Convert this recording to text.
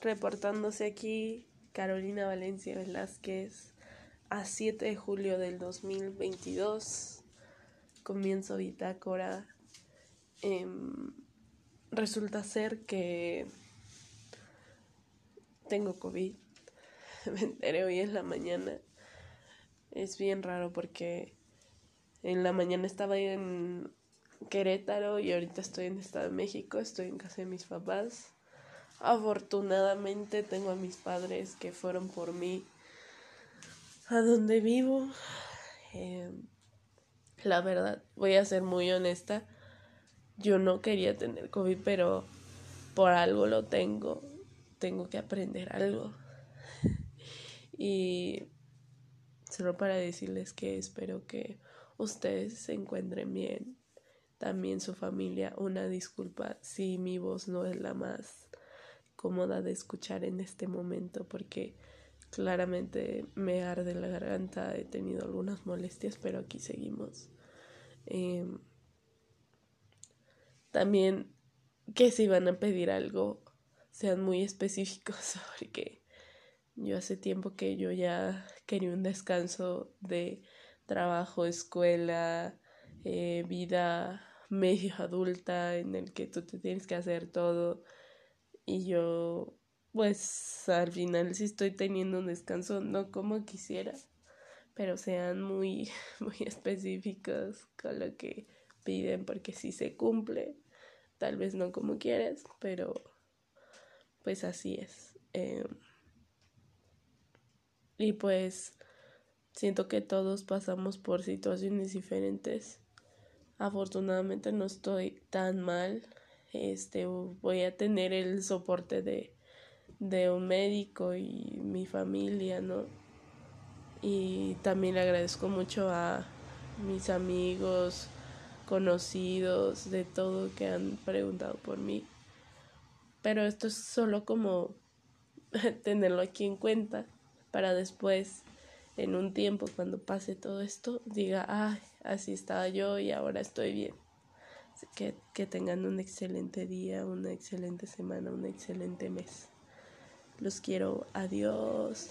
reportándose aquí Carolina Valencia Velázquez a 7 de julio del 2022. Comienzo bitácora. Em, resulta ser que tengo COVID. Me enteré hoy en la mañana. Es bien raro porque en la mañana estaba en Querétaro y ahorita estoy en Estado de México. Estoy en casa de mis papás. Afortunadamente tengo a mis padres que fueron por mí a donde vivo. Em, la verdad, voy a ser muy honesta. Yo no quería tener COVID, pero por algo lo tengo. Tengo que aprender algo. y solo para decirles que espero que ustedes se encuentren bien. También su familia. Una disculpa si mi voz no es la más cómoda de escuchar en este momento porque claramente me arde la garganta, he tenido algunas molestias, pero aquí seguimos. Em, también que si van a pedir algo, sean muy específicos porque yo hace tiempo que yo ya quería un descanso de trabajo, escuela, eh, vida medio adulta en el que tú te tienes que hacer todo y yo pues al final sí estoy teniendo un descanso, no como quisiera, pero sean muy, muy específicos con lo que piden porque si se cumple, tal vez no como quieres, pero pues así es. Em, y pues siento que todos pasamos por situaciones diferentes. Afortunadamente no estoy tan mal este voy a tener el soporte de, de un médico y mi familia, ¿no? Y también le agradezco mucho a mis amigos, conocidos, de todo que han preguntado por mí. Pero esto es solo como tenerlo aquí en cuenta para después, en un tiempo, cuando pase todo esto, diga, ah, así estaba yo y ahora estoy bien. Que, que tengan un excelente día, una excelente semana, un excelente mes. Los quiero. Adiós.